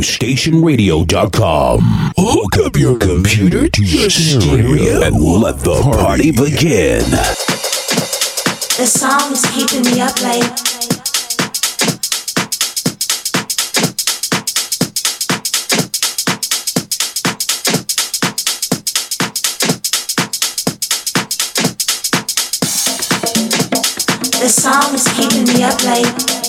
SoStationRadio.com. Hook up your computer to your stereo and let the party begin. The song is keeping me up late. The song is keeping me up late.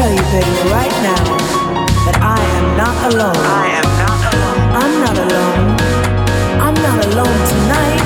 Tell you, baby, right now that I am not alone. I am not alone. I'm not alone. I'm not alone tonight.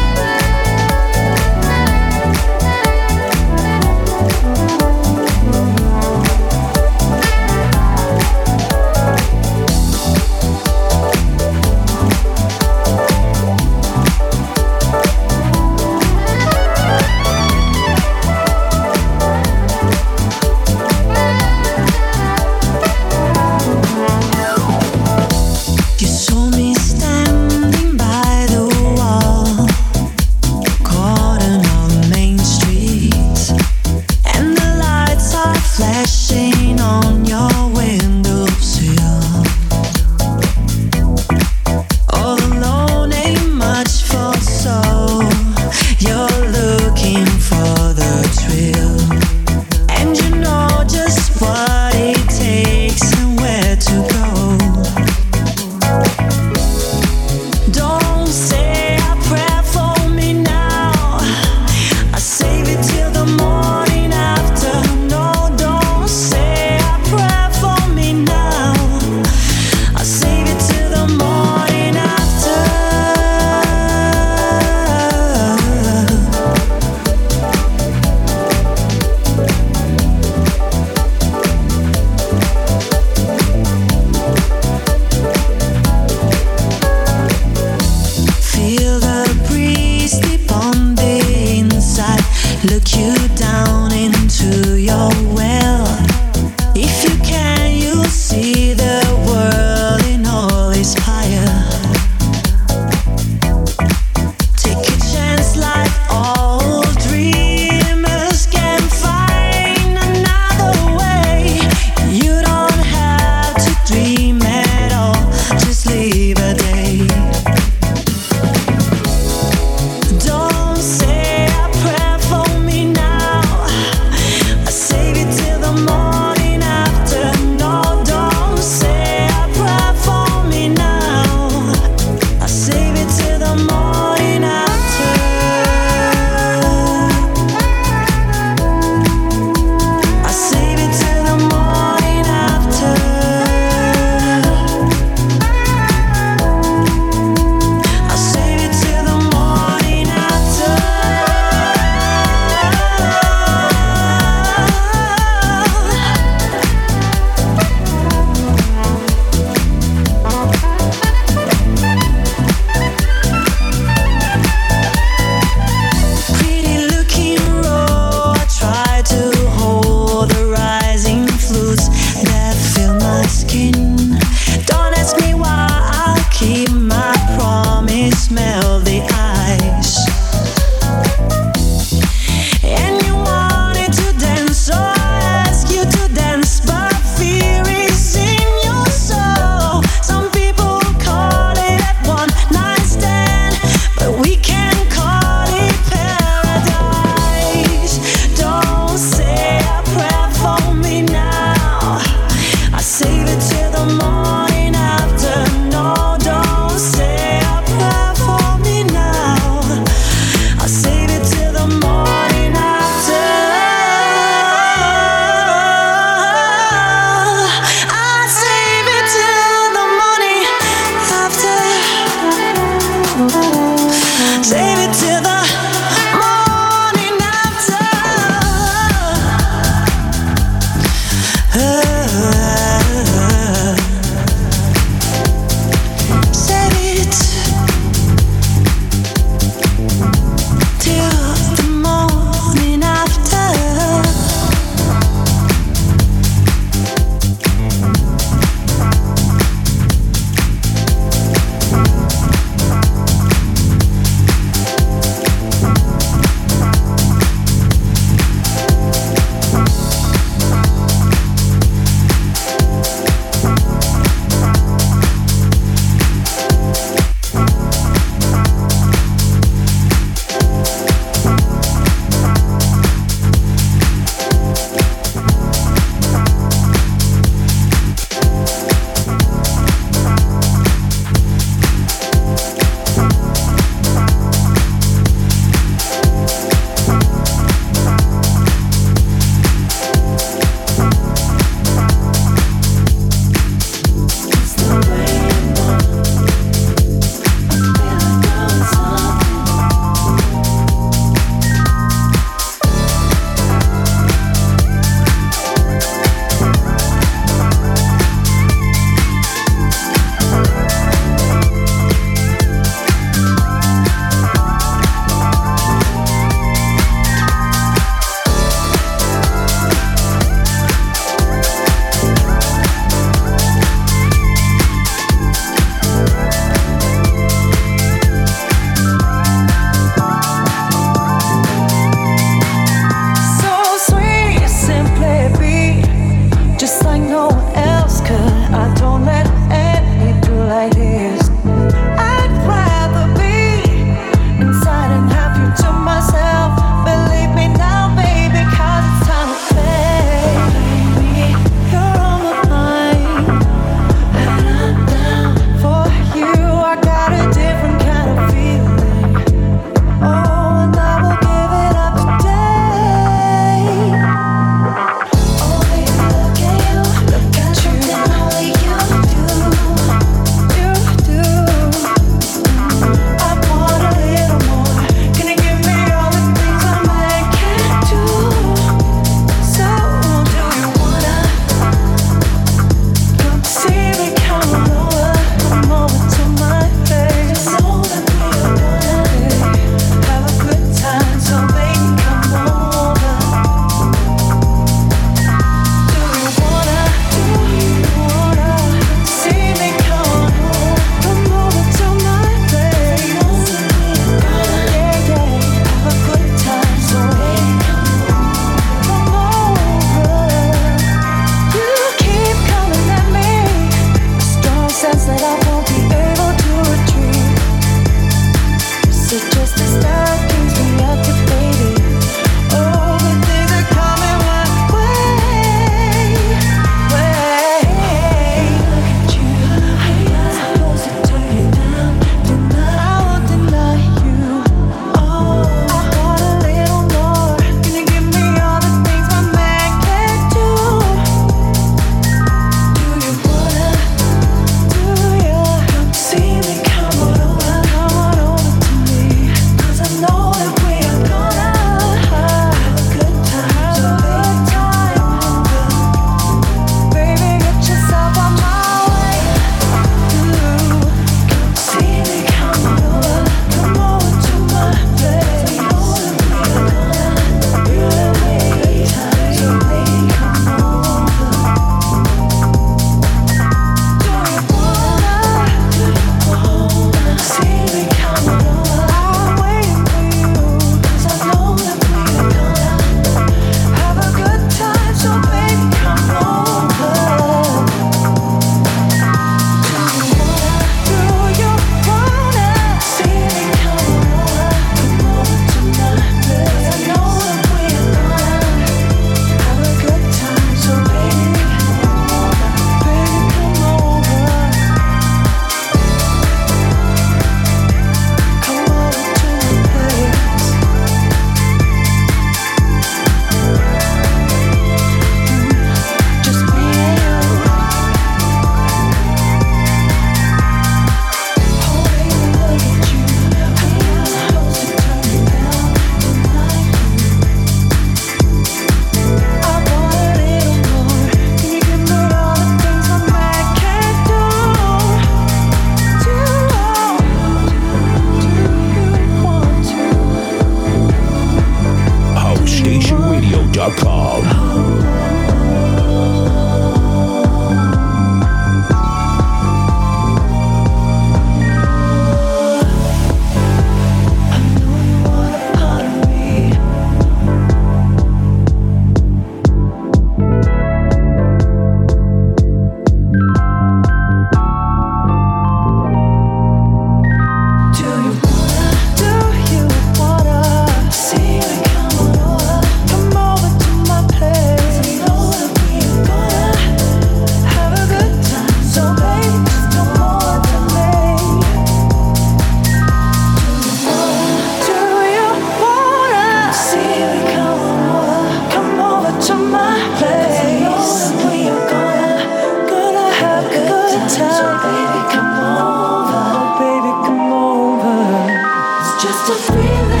to feel it.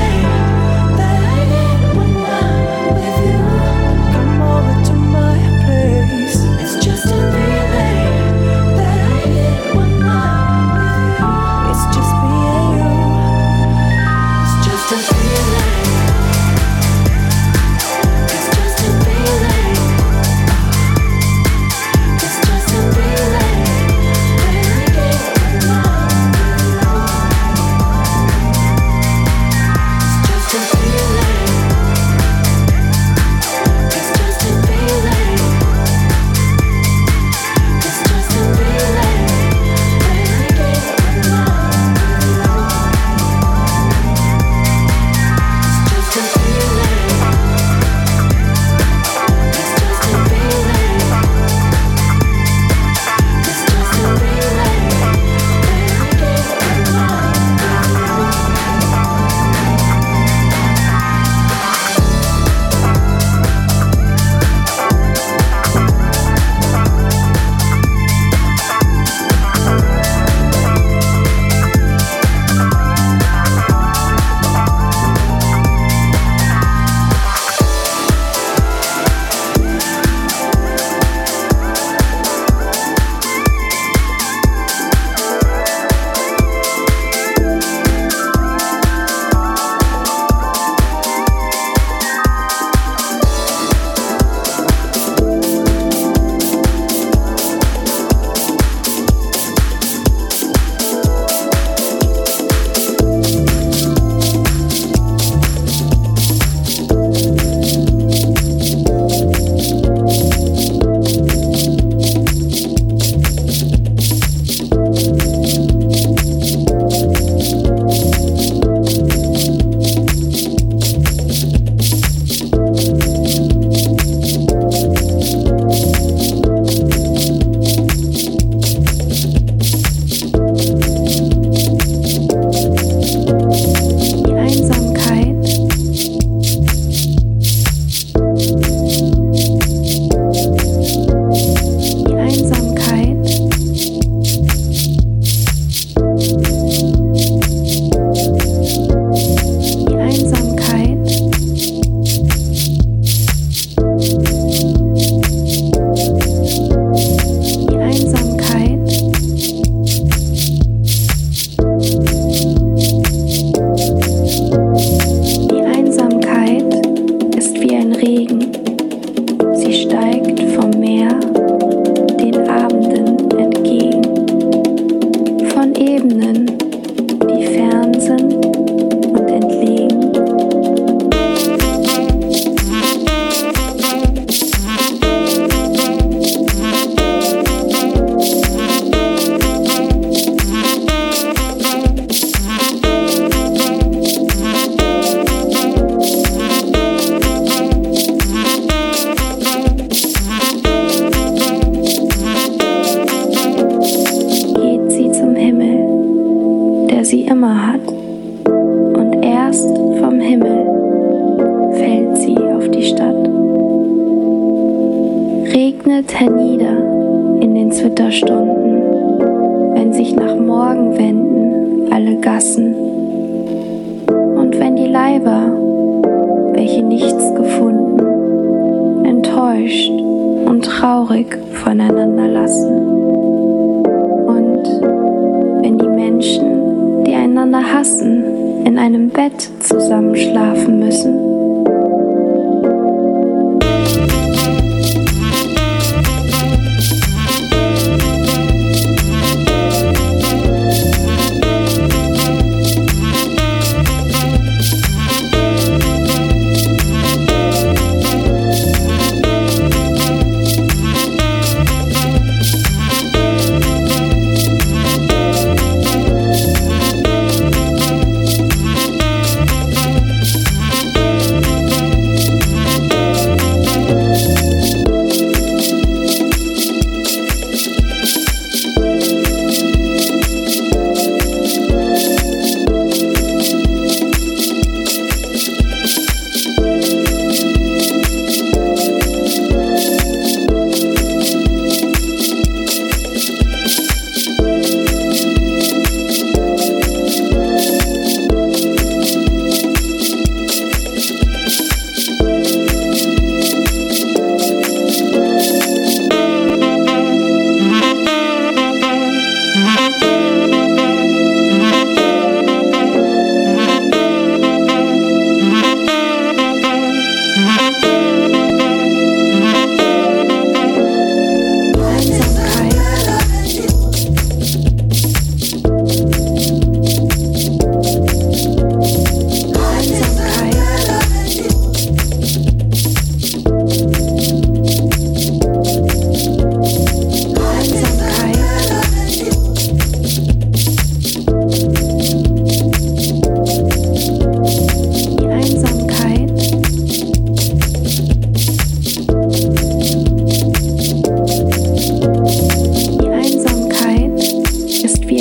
In einem Bett zusammenschlafen müssen.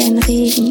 im Regen.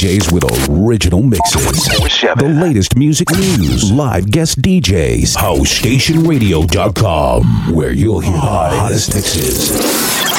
DJs with original mixes. The latest music news, live guest DJs, HouseStationRadio.com, where you'll hear the hottest mixes.